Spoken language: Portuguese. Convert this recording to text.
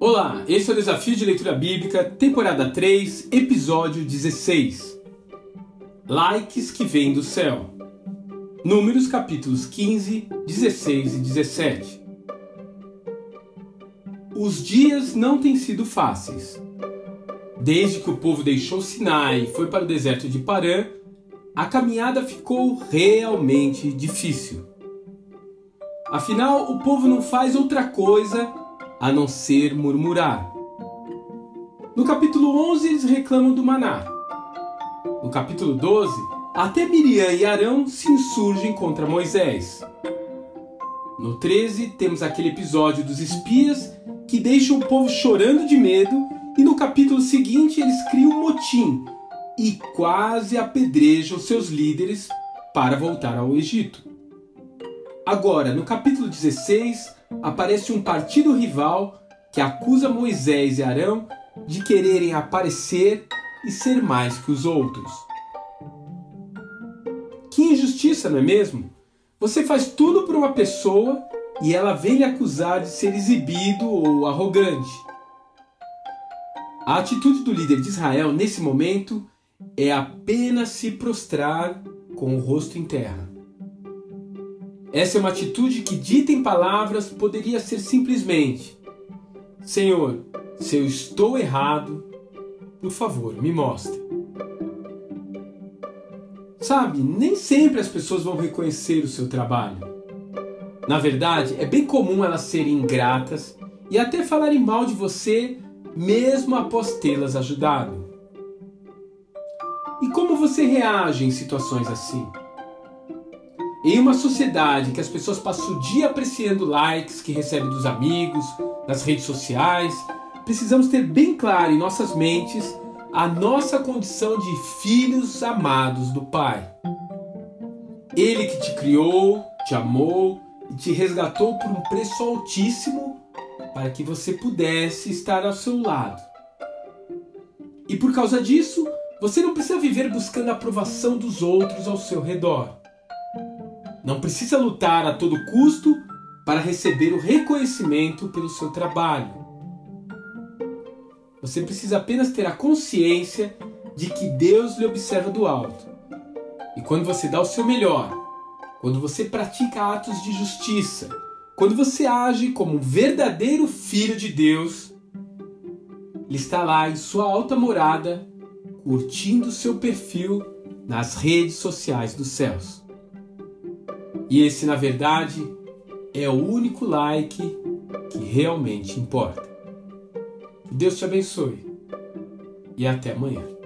Olá, esse é o Desafio de Leitura Bíblica, temporada 3, episódio 16. Likes que vêm do céu. Números capítulos 15, 16 e 17. Os dias não têm sido fáceis. Desde que o povo deixou Sinai e foi para o deserto de Parã, a caminhada ficou realmente difícil. Afinal, o povo não faz outra coisa a não ser murmurar. No capítulo 11, eles reclamam do maná. No capítulo 12, até Miriam e Arão se insurgem contra Moisés. No 13, temos aquele episódio dos espias que deixam o povo chorando de medo, e no capítulo seguinte eles criam um motim e quase apedrejam seus líderes para voltar ao Egito. Agora, no capítulo 16, aparece um partido rival que acusa Moisés e Arão de quererem aparecer e ser mais que os outros. Que injustiça, não é mesmo? Você faz tudo por uma pessoa e ela vem lhe acusar de ser exibido ou arrogante. A atitude do líder de Israel nesse momento é apenas se prostrar com o rosto em terra. Essa é uma atitude que, dita em palavras, poderia ser simplesmente: Senhor, se eu estou errado, por favor, me mostre. Sabe, nem sempre as pessoas vão reconhecer o seu trabalho. Na verdade, é bem comum elas serem ingratas e até falarem mal de você, mesmo após tê-las ajudado. E como você reage em situações assim? Em uma sociedade que as pessoas passam o dia apreciando likes que recebem dos amigos, nas redes sociais, precisamos ter bem claro em nossas mentes a nossa condição de filhos amados do Pai. Ele que te criou, te amou e te resgatou por um preço altíssimo para que você pudesse estar ao seu lado. E por causa disso, você não precisa viver buscando a aprovação dos outros ao seu redor. Não precisa lutar a todo custo para receber o reconhecimento pelo seu trabalho. Você precisa apenas ter a consciência de que Deus lhe observa do alto. E quando você dá o seu melhor, quando você pratica atos de justiça, quando você age como um verdadeiro filho de Deus, Ele está lá em sua alta morada curtindo seu perfil nas redes sociais dos céus. E esse, na verdade, é o único like que realmente importa. Deus te abençoe e até amanhã.